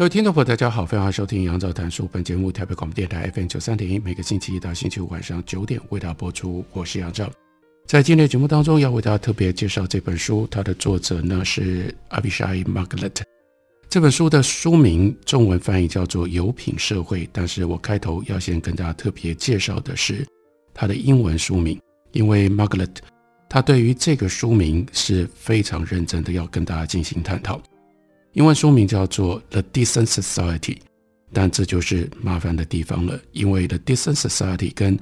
各位听众朋友，大家好，欢迎收听杨照谈书。本节目台北广播电台 FM 九三点一，每个星期一到星期五晚上九点为大家播出。我是杨照，在今天的节目当中，要为大家特别介绍这本书，它的作者呢是 Avishai Margalit。这本书的书名中文翻译叫做《有品社会》，但是我开头要先跟大家特别介绍的是它的英文书名，因为 Margalit 他对于这个书名是非常认真的，要跟大家进行探讨。英文书名叫做《The Decent Society》，但这就是麻烦的地方了，因为《The Decent Society》跟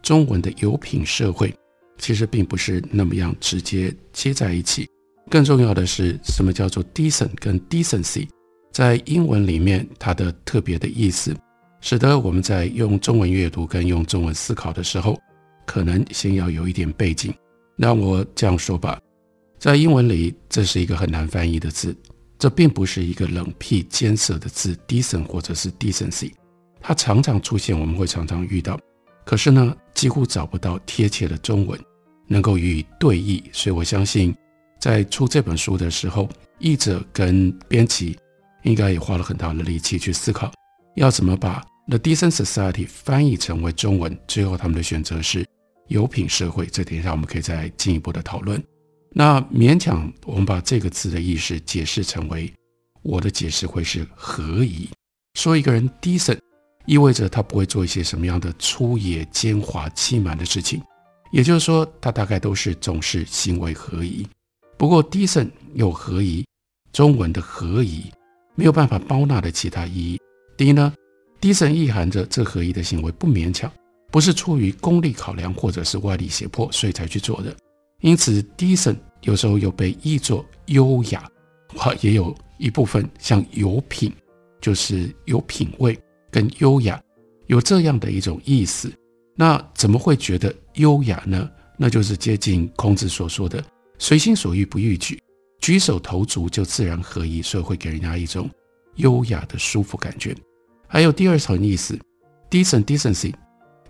中文的“有品社会”其实并不是那么样直接接在一起。更重要的是，什么叫做 “decent” 跟 “decency”？在英文里面，它的特别的意思，使得我们在用中文阅读跟用中文思考的时候，可能先要有一点背景。那我这样说吧，在英文里，这是一个很难翻译的字。这并不是一个冷僻艰涩的字，decent 或者是 decency，它常常出现，我们会常常遇到，可是呢，几乎找不到贴切的中文能够予以对译。所以我相信，在出这本书的时候，译者跟编辑应该也花了很大的力气去思考，要怎么把 The Decent Society 翻译成为中文。最后他们的选择是有品社会，这点上我们可以再进一步的讨论。那勉强我们把这个字的意思解释成为，我的解释会是合宜。说一个人 decent，意味着他不会做一些什么样的粗野、奸猾、欺瞒的事情，也就是说，他大概都是总是行为合宜。不过 decent 又合宜，中文的合宜没有办法包纳的其他意义。第一呢，decent 意含着这合宜的行为不勉强，不是出于功利考量或者是外力胁迫，所以才去做的。因此，decent 有时候又被译作优雅，或也有一部分像有品，就是有品味跟优雅有这样的一种意思。那怎么会觉得优雅呢？那就是接近孔子所说的“随心所欲不逾矩，举手投足就自然合一”，所以会给人家一种优雅的舒服感觉。还有第二层意思，decent decency，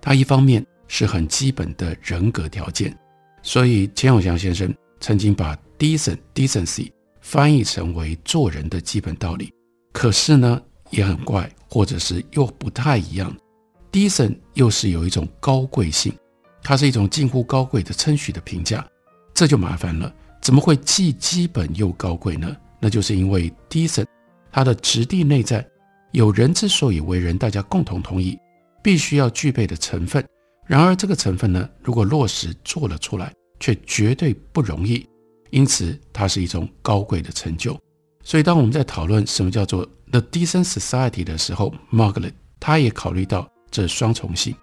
它一方面是很基本的人格条件。所以钱永祥先生曾经把 decent decency 翻译成为做人的基本道理，可是呢也很怪，或者是又不太一样。decent 又是有一种高贵性，它是一种近乎高贵的称许的评价，这就麻烦了。怎么会既基本又高贵呢？那就是因为 decent 它的质地内在有人之所以为人，大家共同同意必须要具备的成分。然而，这个成分呢，如果落实做了出来，却绝对不容易。因此，它是一种高贵的成就。所以，当我们在讨论什么叫做 the decent society 的时候，Margaret 他也考虑到这双重性，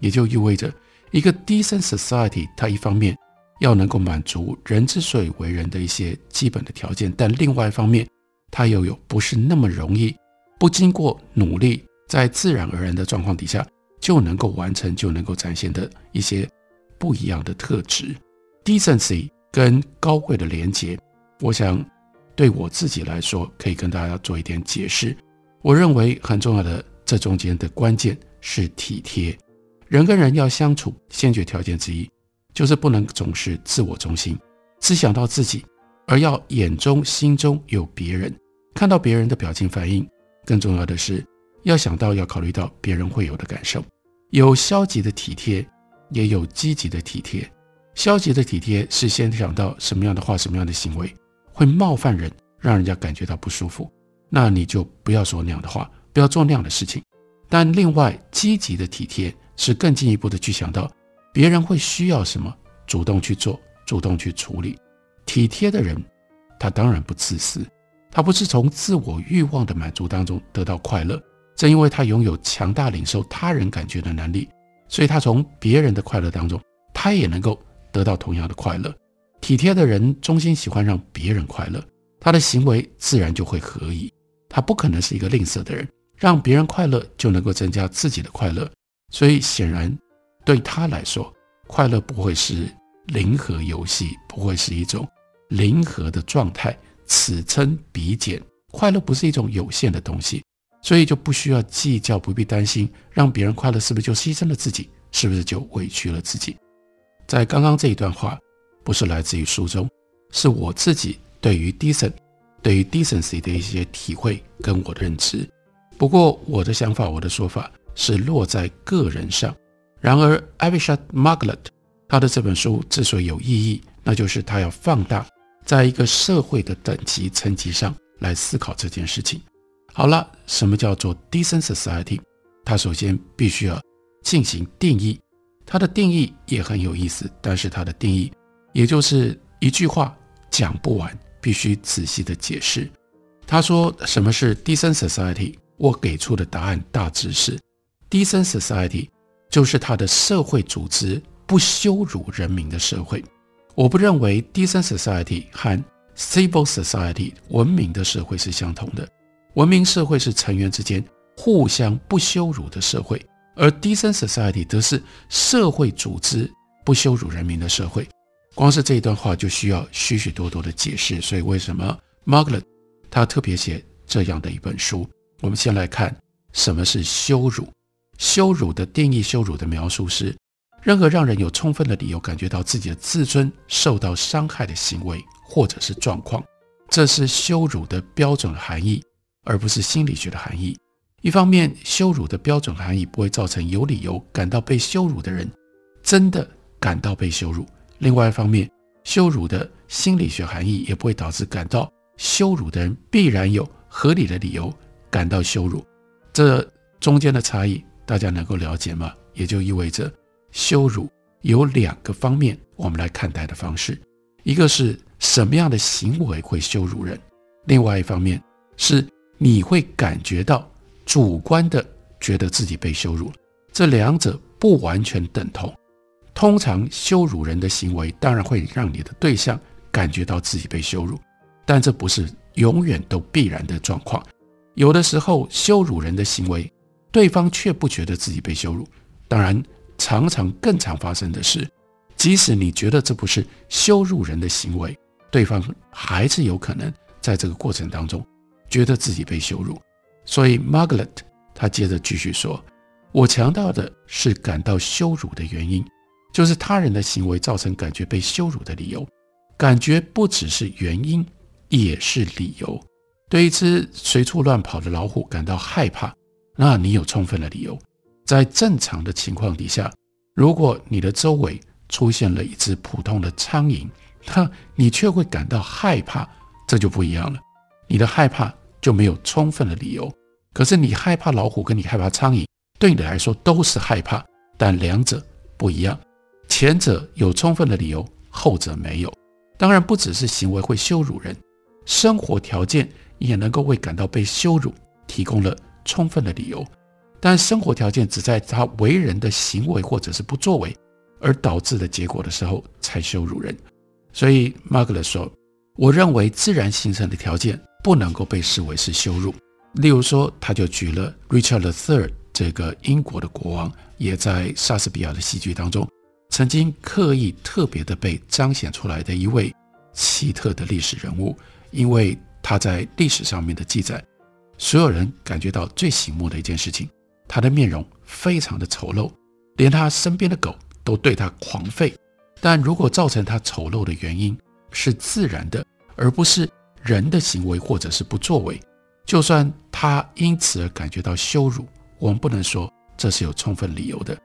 也就意味着一个 decent society，它一方面要能够满足人之所以为人的一些基本的条件，但另外一方面，它又有不是那么容易，不经过努力，在自然而然的状况底下。就能够完成，就能够展现的一些不一样的特质，decency 跟高贵的连结，我想对我自己来说，可以跟大家做一点解释。我认为很重要的这中间的关键是体贴。人跟人要相处，先决条件之一就是不能总是自我中心，只想到自己，而要眼中心中有别人，看到别人的表情反应。更重要的是，要想到要考虑到别人会有的感受。有消极的体贴，也有积极的体贴。消极的体贴是先想到什么样的话、什么样的行为会冒犯人，让人家感觉到不舒服，那你就不要说那样的话，不要做那样的事情。但另外，积极的体贴是更进一步的去想到别人会需要什么，主动去做，主动去处理。体贴的人，他当然不自私，他不是从自我欲望的满足当中得到快乐。正因为他拥有强大领受他人感觉的能力，所以他从别人的快乐当中，他也能够得到同样的快乐。体贴的人衷心喜欢让别人快乐，他的行为自然就会合宜。他不可能是一个吝啬的人，让别人快乐就能够增加自己的快乐。所以显然对他来说，快乐不会是零和游戏，不会是一种零和的状态。此称彼减，快乐不是一种有限的东西，所以就不需要计较，不必担心，让别人快乐是不是就牺牲了自己，是不是就委屈了自己。在刚刚这一段话，不是来自于书中，是我自己对于 decent，对于 decency 的一些体会跟我的认知。不过我的想法，我的说法是落在个人上。然而，Avishai Margalit 他的这本书之所以有意义，那就是他要放大，在一个社会的等级层级上来思考这件事情。好了，什么叫做 decent society？他首先必须要进行定义。它的定义也很有意思，但是它的定义也就是一句话讲不完，必须仔细的解释。他说什么是 decent society？我给出的答案大致是：decent society 就是它的社会组织不羞辱人民的社会。我不认为 decent society 和 civil society 文明的社会是相同的。文明社会是成员之间互相不羞辱的社会。而 decent society 则是社会组织不羞辱人民的社会。光是这一段话就需要许许多多的解释。所以为什么 Margaret 他特别写这样的一本书？我们先来看什么是羞辱。羞辱的定义，羞辱的描述是任何让人有充分的理由感觉到自己的自尊受到伤害的行为或者是状况。这是羞辱的标准含义，而不是心理学的含义。一方面，羞辱的标准含义不会造成有理由感到被羞辱的人真的感到被羞辱；另外一方面，羞辱的心理学含义也不会导致感到羞辱的人必然有合理的理由感到羞辱。这中间的差异，大家能够了解吗？也就意味着，羞辱有两个方面我们来看待的方式：一个是什么样的行为会羞辱人；另外一方面是你会感觉到。主观的觉得自己被羞辱，这两者不完全等同。通常羞辱人的行为当然会让你的对象感觉到自己被羞辱，但这不是永远都必然的状况。有的时候羞辱人的行为，对方却不觉得自己被羞辱。当然，常常更常发生的是，即使你觉得这不是羞辱人的行为，对方还是有可能在这个过程当中觉得自己被羞辱。所以 Margaret，他接着继续说：“我强调的是感到羞辱的原因，就是他人的行为造成感觉被羞辱的理由。感觉不只是原因，也是理由。对一只随处乱跑的老虎感到害怕，那你有充分的理由。在正常的情况底下，如果你的周围出现了一只普通的苍蝇，那你却会感到害怕，这就不一样了。你的害怕。”就没有充分的理由。可是你害怕老虎，跟你害怕苍蝇，对你来说都是害怕，但两者不一样。前者有充分的理由，后者没有。当然，不只是行为会羞辱人，生活条件也能够为感到被羞辱提供了充分的理由。但生活条件只在他为人的行为或者是不作为而导致的结果的时候才羞辱人。所以，Margalit 说：“我认为自然形成的条件。”不能够被视为是羞辱。例如说，他就举了 Richard III 这个英国的国王，也在莎士比亚的戏剧当中曾经刻意特别的被彰显出来的一位奇特的历史人物，因为他在历史上面的记载，所有人感觉到最醒目的一件事情，他的面容非常的丑陋，连他身边的狗都对他狂吠。但如果造成他丑陋的原因是自然的，而不是。人的行为或者是不作为，就算他因此而感觉到羞辱，我们不能说这是有充分理由的。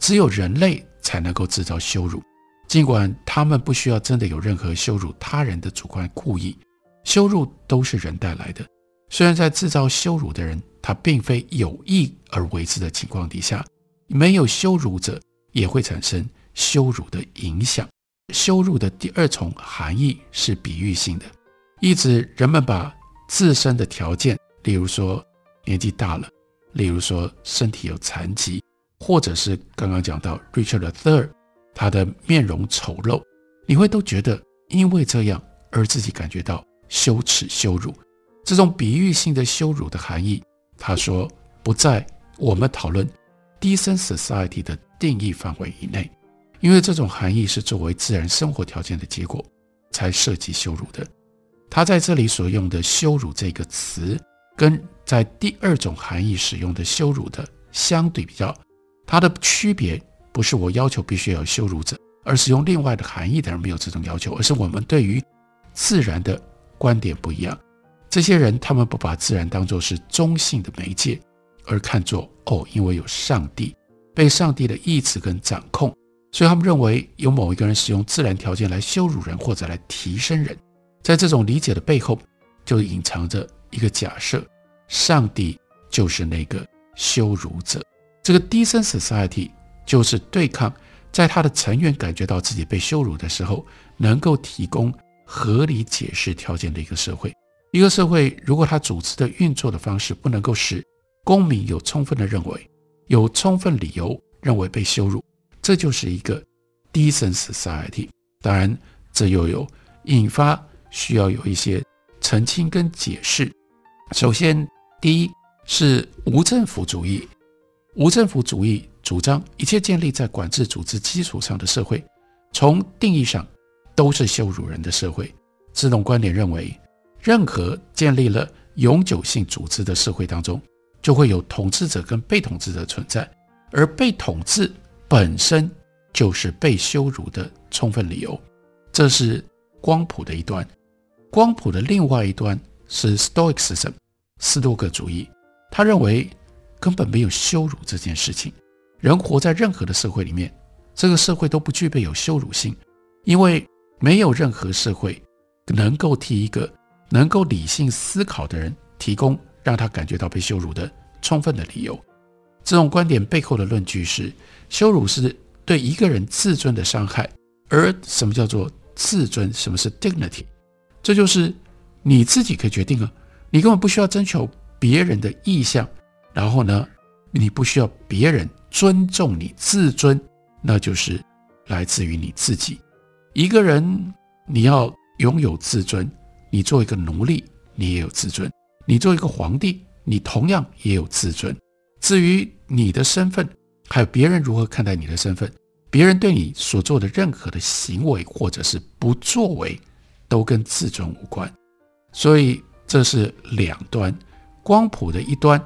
只有人类才能够制造羞辱，尽管他们不需要真的有任何羞辱他人的主观故意，羞辱都是人带来的。虽然在制造羞辱的人他并非有意而为之的情况底下，没有羞辱者也会产生羞辱的影响。羞辱的第二重含义是比喻性的。意指人们把自身的条件，例如说年纪大了，例如说身体有残疾，或者是刚刚讲到 Richard III，他的面容丑陋，你会都觉得因为这样而自己感觉到羞耻羞辱。这种比喻性的羞辱的含义，他说不在我们讨论 decent society 的定义范围以内，因为这种含义是作为自然生活条件的结果才涉及羞辱的。他在这里所用的“羞辱”这个词，跟在第二种含义使用的“羞辱”的相对比较，它的区别不是我要求必须要有羞辱者，而是用另外的含义的人没有这种要求，而是我们对于自然的观点不一样。这些人，他们不把自然当作是中性的媒介，而看作哦，因为有上帝，被上帝的意志跟掌控，所以他们认为有某一个人使用自然条件来羞辱人或者来提升人。在这种理解的背后，就隐藏着一个假设：上帝就是那个羞辱者。这个 decent society 就是对抗在他的成员感觉到自己被羞辱的时候，能够提供合理解释条件的一个社会。一个社会，如果它组织的运作的方式不能够使公民有充分的认为，有充分理由认为被羞辱，这就是一个 decent society。当然，这又有引发需要有一些澄清跟解释。首先，第一是无政府主义。无政府主义主张一切建立在管制组织基础上的社会，从定义上都是羞辱人的社会。这种观点认为。任何建立了永久性组织的社会当中，就会有统治者跟被统治者存在，而被统治本身就是被羞辱的充分理由。这是光谱的一端。光谱的另外一端是 Stoicism，斯多葛主义。他认为根本没有羞辱这件事情。人活在任何的社会里面，这个社会都不具备有羞辱性，因为没有任何社会能够替一个。能够理性思考的人提供让他感觉到被羞辱的充分的理由。这种观点背后的论据是：羞辱是对一个人自尊的伤害。而什么叫做自尊？什么是 dignity？这就是你自己可以决定啊，你根本不需要征求别人的意向。然后呢，你不需要别人尊重你，自尊那就是来自于你自己。一个人你要拥有自尊。你做一个奴隶，你也有自尊；你做一个皇帝，你同样也有自尊。至于你的身份，还有别人如何看待你的身份，别人对你所做的任何的行为或者是不作为，都跟自尊无关。所以这是两端，光谱的一端。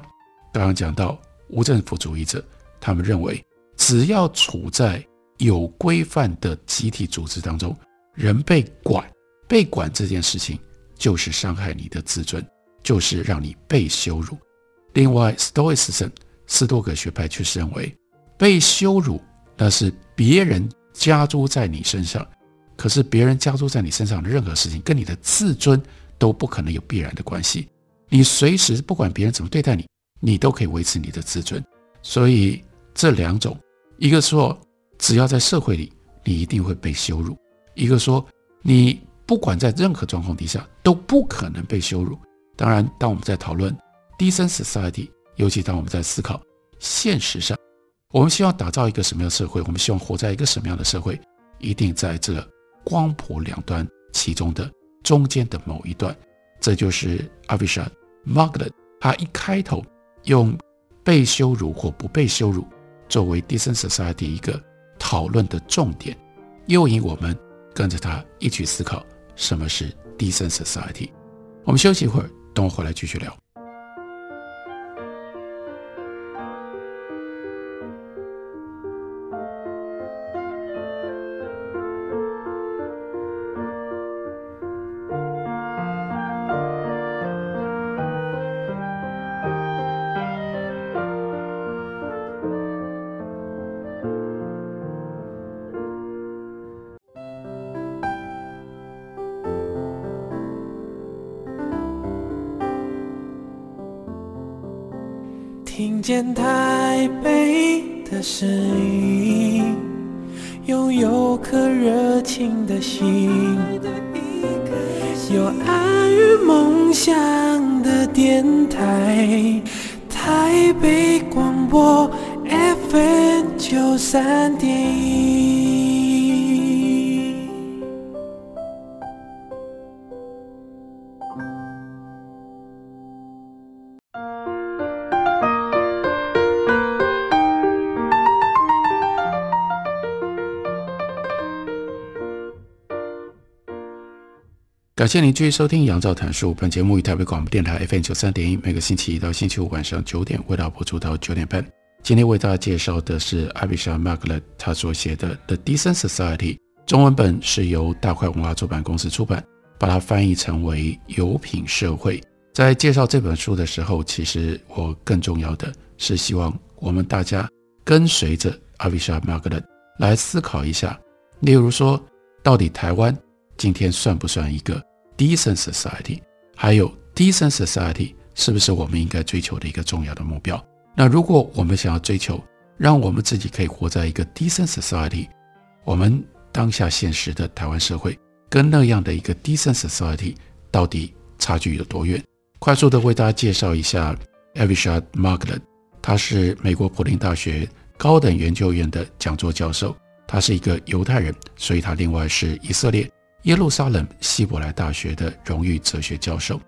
刚刚讲到无政府主义者，他们认为只要处在有规范的集体组织当中，人被管，被管这件事情。就是伤害你的自尊，就是让你被羞辱。另外，Stoicism 斯多葛学派却是认为，被羞辱那是别人加诸在你身上，可是别人加诸在你身上的任何事情，跟你的自尊都不可能有必然的关系。你随时不管别人怎么对待你，你都可以维持你的自尊。所以这两种，一个说只要在社会里，你一定会被羞辱；一个说你。不管在任何状况底下都不可能被羞辱。当然，当我们在讨论 decent society，尤其当我们在思考现实上，我们希望打造一个什么样的社会？我们希望活在一个什么样的社会？一定在这光谱两端其中的中间的某一段。这就是 Avishai Margalit 他一开头用被羞辱或不被羞辱作为 decent society 一个讨论的重点，诱引我们跟着他一起思考。什么是 decent society？我们休息一会儿，等我回来继续聊。淡定。感谢您继续收听《杨照谈书》。本节目于台北广播电台 FM 九三点一，每个星期一到星期五晚上九点，为大家播出到九点半。今天为大家介绍的是 Avisha Margalit 他所写的《The Decent Society》，中文本是由大块文化出版公司出版，把它翻译成为《有品社会》。在介绍这本书的时候，其实我更重要的是希望我们大家跟随着 Avisha Margalit 来思考一下，例如说，到底台湾。今天算不算一个 decent society？还有 decent society 是不是我们应该追求的一个重要的目标？那如果我们想要追求，让我们自己可以活在一个 decent society，我们当下现实的台湾社会跟那样的一个 decent society 到底差距有多远？快速的为大家介绍一下 Avisha Margalit，他是美国普林大学高等研究院的讲座教授，他是一个犹太人，所以他另外是以色列。耶路撒冷希伯来大学的荣誉哲学教授，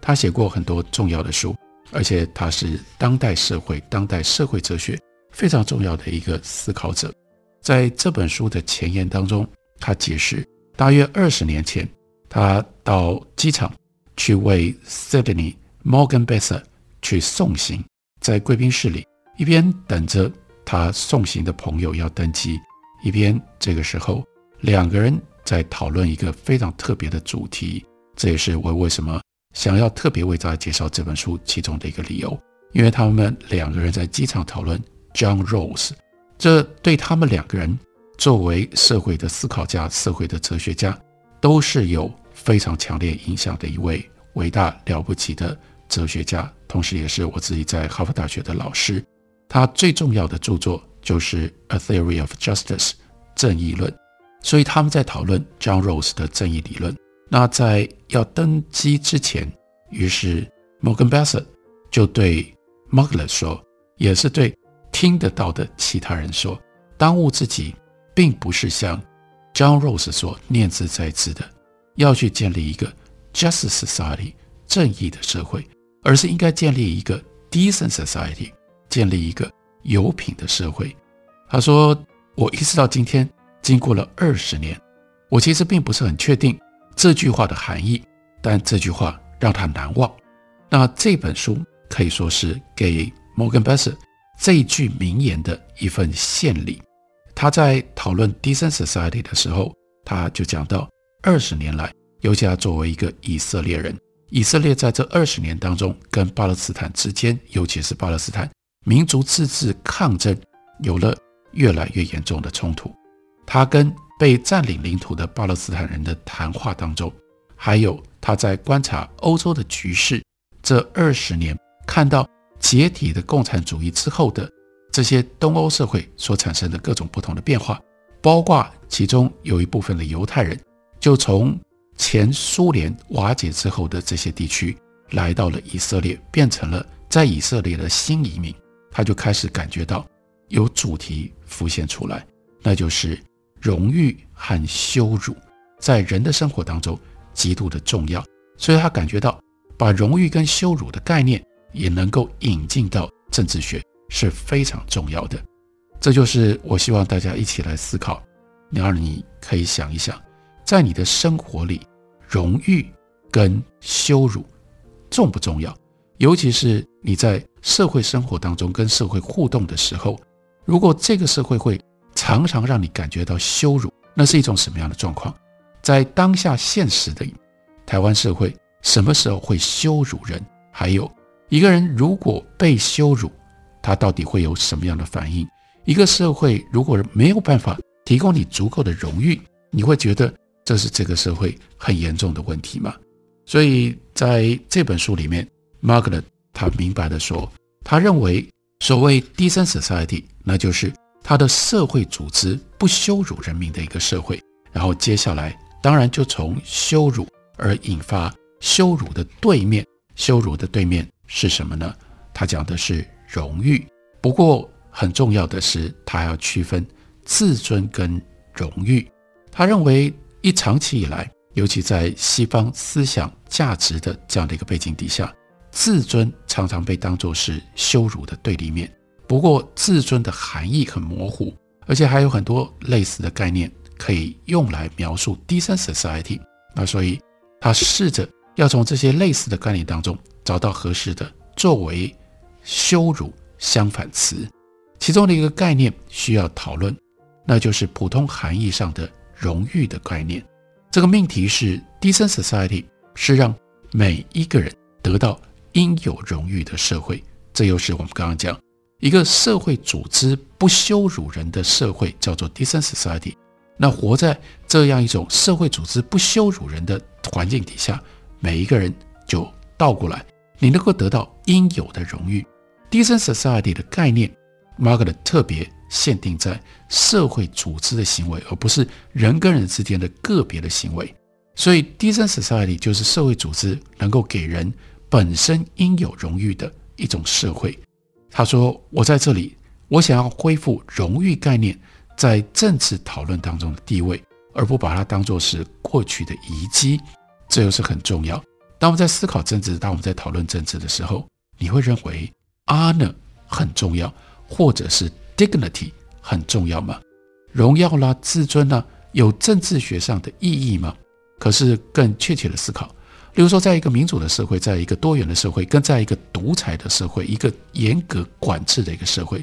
他写过很多重要的书，而且他是当代社会、当代社会哲学非常重要的一个思考者。在这本书的前言当中，他解释，大约二十年前，他到机场去为 Sydney Morgan Besse 去送行，在贵宾室里一边等着他送行的朋友要登机，一边这个时候两个人。在讨论一个非常特别的主题，这也是我为什么想要特别为大家介绍这本书其中的一个理由。因为他们两个人在机场讨论 John Rose，这对他们两个人作为社会的思考家、社会的哲学家，都是有非常强烈影响的一位伟大了不起的哲学家，同时也是我自己在哈佛大学的老师。他最重要的著作就是《A Theory of Justice》正义论。所以他们在讨论 John Rose 的正义理论。那在要登机之前，于是 Morgan Besser 就对 Margalit 说，也是对听得到的其他人说，当务之急并不是像 John Rose 所念兹在兹的，要去建立一个 Justice Society 正义的社会，而是应该建立一个 Decent Society 建立一个有品的社会。他说，我一直到今天。经过了二十年，我其实并不是很确定这句话的含义，但这句话让他难忘。那这本书可以说是给 Morgan Besser 这一句名言的一份献礼。他在讨论 Decent Society 的时候，他就讲到，二十年来，尤其他作为一个以色列人，以色列在这二十年当中，跟巴勒斯坦之间，尤其是巴勒斯坦民族自治抗争，有了越来越严重的冲突。他跟被占领领土的巴勒斯坦人的谈话当中，还有他在观察欧洲的局势，这二十年看到解体的共产主义之后的这些东欧社会所产生的各种不同的变化，包括其中有一部分的犹太人就从前苏联瓦解之后的这些地区来到了以色列，变成了在以色列的新移民，他就开始感觉到有主题浮现出来，那就是。荣誉和羞辱在人的生活当中极度的重要，所以他感觉到把荣誉跟羞辱的概念也能够引进到政治学是非常重要的。这就是我希望大家一起来思考。然而，你可以想一想，在你的生活里，荣誉跟羞辱重不重要？尤其是你在社会生活当中跟社会互动的时候，如果这个社会会。常常让你感觉到羞辱，那是一种什么样的状况？在当下现实的台湾社会，什么时候会羞辱人？还有一个人如果被羞辱，他到底会有什么样的反应？一个社会如果没有办法提供你足够的荣誉，你会觉得这是这个社会很严重的问题吗？所以在这本书里面，Margalit 他明白地说，他认为所谓 decent society，那就是。他的社会组织不羞辱人民的一个社会，然后接下来当然就从羞辱而引发羞辱的对面，羞辱的对面是什么呢？他讲的是荣誉。不过很重要的是，他要区分自尊跟荣誉。他认为，一长期以来，尤其在西方思想价值的这样的一个背景底下，自尊常常被当作是羞辱的对立面。不过，自尊的含义很模糊，而且还有很多类似的概念可以用来描述 decent society。那所以他试着要从这些类似的概念当中找到合适的作为羞辱相反词。其中的一个概念需要讨论，那就是普通含义上的荣誉的概念。这个命题是 decent society 是让每一个人得到应有荣誉的社会。这又是我们刚刚讲一个社会组织不羞辱人的社会，叫做 decent society。那活在这样一种社会组织不羞辱人的环境底下，每一个人就倒过来，你能够得到应有的荣誉。decent society 的概念。Margaret 特别限定在社会组织的行为，而不是人跟人之间的个别的行为。所以，decent society 就是社会组织能够给人本身应有荣誉的一种社会。他说：“我在这里，我想要恢复荣誉概念在政治讨论当中的地位，而不把它当作是过去的遗迹。这又是很重要。当我们在思考政治，当我们在讨论政治的时候，你会认为 honor 很重要。”或者是 dignity 很重要吗？荣耀啦、自尊啦，有政治学上的意义吗？可是更确切的思考，例如说，在一个民主的社会，在一个多元的社会，跟在一个独裁的社会，一个严格管制的一个社会，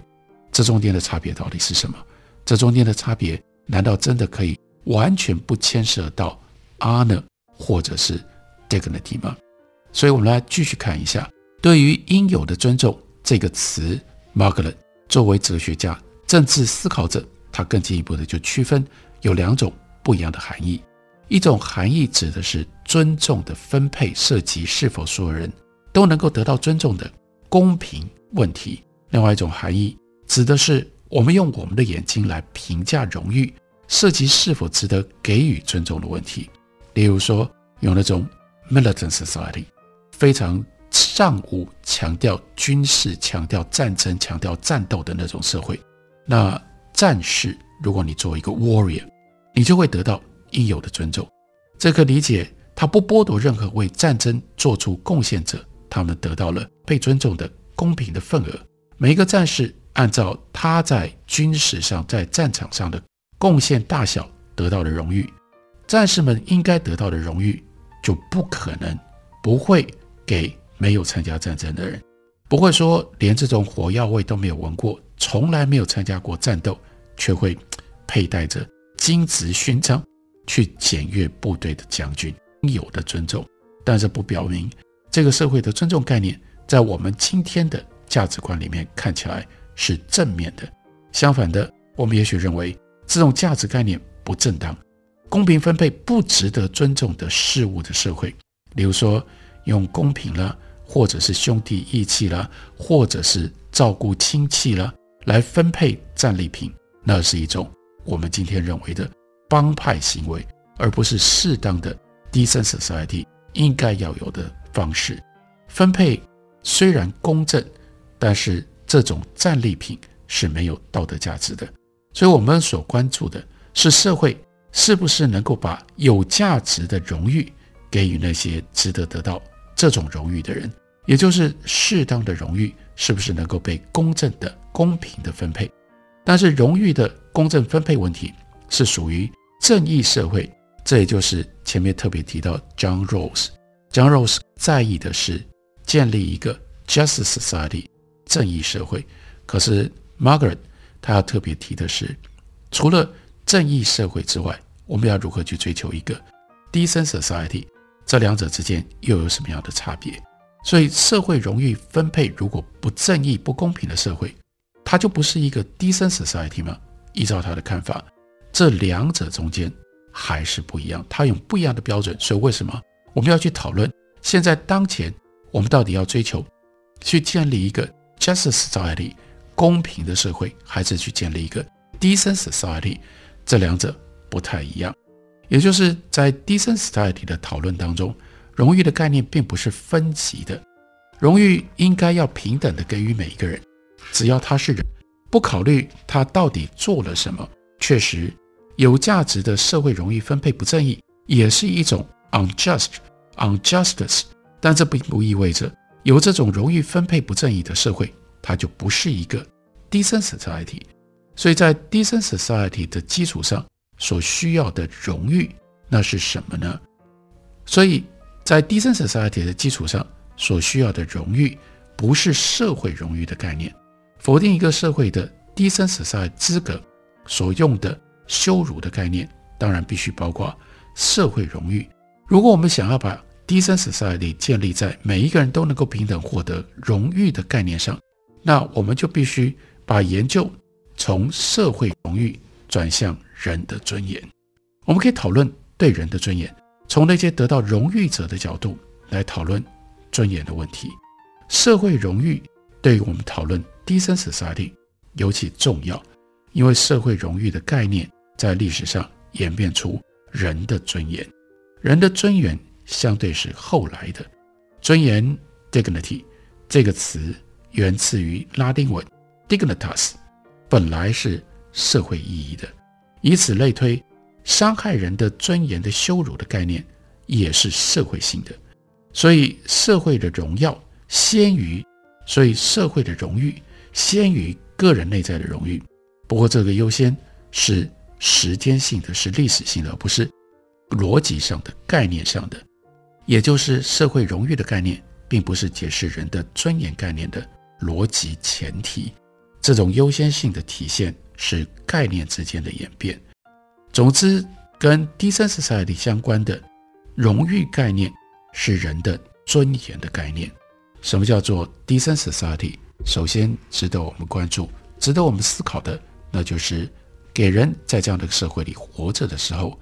这中间的差别到底是什么？这中间的差别，难道真的可以完全不牵涉到 honor 或者是 dignity 吗？所以，我们来继续看一下，对于应有的尊重这个词，Margaret。作为哲学家、政治思考者，他更进一步的就区分有两种不一样的含义。一种含义指的是尊重的分配，涉及是否所有人都能够得到尊重的公平问题；另外一种含义指的是我们用我们的眼睛来评价荣誉，涉及是否值得给予尊重的问题。例如说，有那种 militant society，非常。尚武强调军事、强调战争、强调战斗的那种社会，那战士，如果你作为一个 warrior，你就会得到应有的尊重。这可理解，他不剥夺任何为战争做出贡献者，他们得到了被尊重的公平的份额。每一个战士按照他在军事上、在战场上的贡献大小得到的荣誉，战士们应该得到的荣誉就不可能不会给。没有参加战争的人，不会说连这种火药味都没有闻过，从来没有参加过战斗，却会佩戴着金质勋章去检阅部队的将军应有的尊重。但这不表明这个社会的尊重概念在我们今天的价值观里面看起来是正面的。相反的，我们也许认为这种价值概念不正当，公平分配不值得尊重的事物的社会，比如说用公平了。或者是兄弟义气啦，或者是照顾亲戚啦，来分配战利品，那是一种我们今天认为的帮派行为，而不是适当的 decent society 应该要有的方式。分配虽然公正，但是这种战利品是没有道德价值的。所以，我们所关注的是社会是不是能够把有价值的荣誉给予那些值得得到。这种荣誉的人，也就是适当的荣誉，是不是能够被公正的、公平的分配？但是荣誉的公正分配问题是属于正义社会，这也就是前面特别提到 John Rawls。John Rawls 在意的是建立一个 Justice Society 正义社会。可是 Margaret 她要特别提的是，除了正义社会之外，我们要如何去追求一个 Decent Society？这两者之间又有什么样的差别？所以，社会荣誉分配如果不正义、不公平的社会，它就不是一个 decent society 吗？依照他的看法，这两者中间还是不一样，它有不一样的标准。所以，为什么我们要去讨论？现在当前，我们到底要追求去建立一个 justice society 公平的社会，还是去建立一个 decent society？这两者不太一样。也就是在 decent society 的讨论当中，荣誉的概念并不是分级的，荣誉应该要平等的给予每一个人，只要他是人，不考虑他到底做了什么。确实，有价值的社会荣誉分配不正义，也是一种 unjust injustice，但这并不意味着有这种荣誉分配不正义的社会，它就不是一个 decent society。所以在 decent society 的基础上。所需要的荣誉，那是什么呢？所以在 decent society 的基础上所需要的荣誉，不是社会荣誉的概念。否定一个社会的 decent society 资格所用的羞辱的概念，当然必须包括社会荣誉。如果我们想要把 decent society 建立在每一个人都能够平等获得荣誉的概念上，那我们就必须把研究从社会荣誉转向人的尊严。我们可以讨论对人的尊严，从那些得到荣誉者的角度来讨论尊严的问题。社会荣誉对于我们讨论 decent society 尤其重要，因为社会荣誉的概念在历史上演变出人的尊严。人的尊严相对是后来的，尊严 dignity 这个词源自于拉丁文 dignitas，本来是社会意义的，以此类推，伤害人的尊严的羞辱的概念也是社会性的，所以社会的荣耀先于，所以社会的荣誉先于个人内在的荣誉。不过这个优先是时间性的，是历史性的，而不是。逻辑上的概念上的，也就是社会荣誉的概念，并不是解释人的尊严概念的逻辑前提。这种优先性的体现是概念之间的演变。总之，跟 decent society 相关的荣誉概念是人的尊严的概念。什么叫做 decent society？首先值得我们关注、值得我们思考的，那就是给人在这样的社会里活着的时候。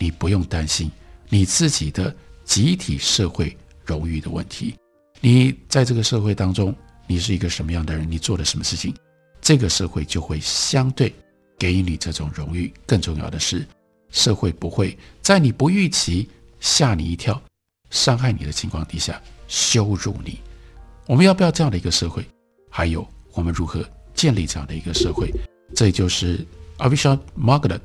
你不用担心你自己的集体社会荣誉的问题。你在这个社会当中，你是一个什么样的人？你做了什么事情，这个社会就会相对给予你这种荣誉。更重要的是，社会不会在你不预期、吓你一跳、伤害你的情况底下羞辱你。我们要不要这样的一个社会？还有，我们如何建立这样的一个社会？这就是 a v i s h a Margalit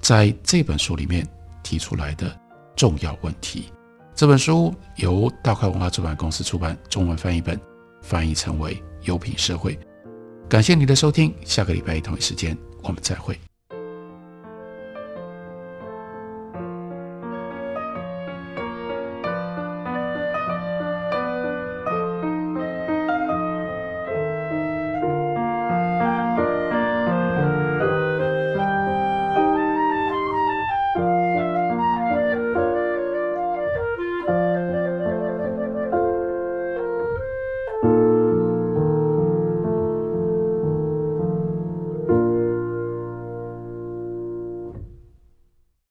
在这本书里面。提出来的重要问题。这本书由大块文化出版公司出版，中文翻译本翻译成为《优品社会》。感谢你的收听，下个礼拜同一时间我们再会。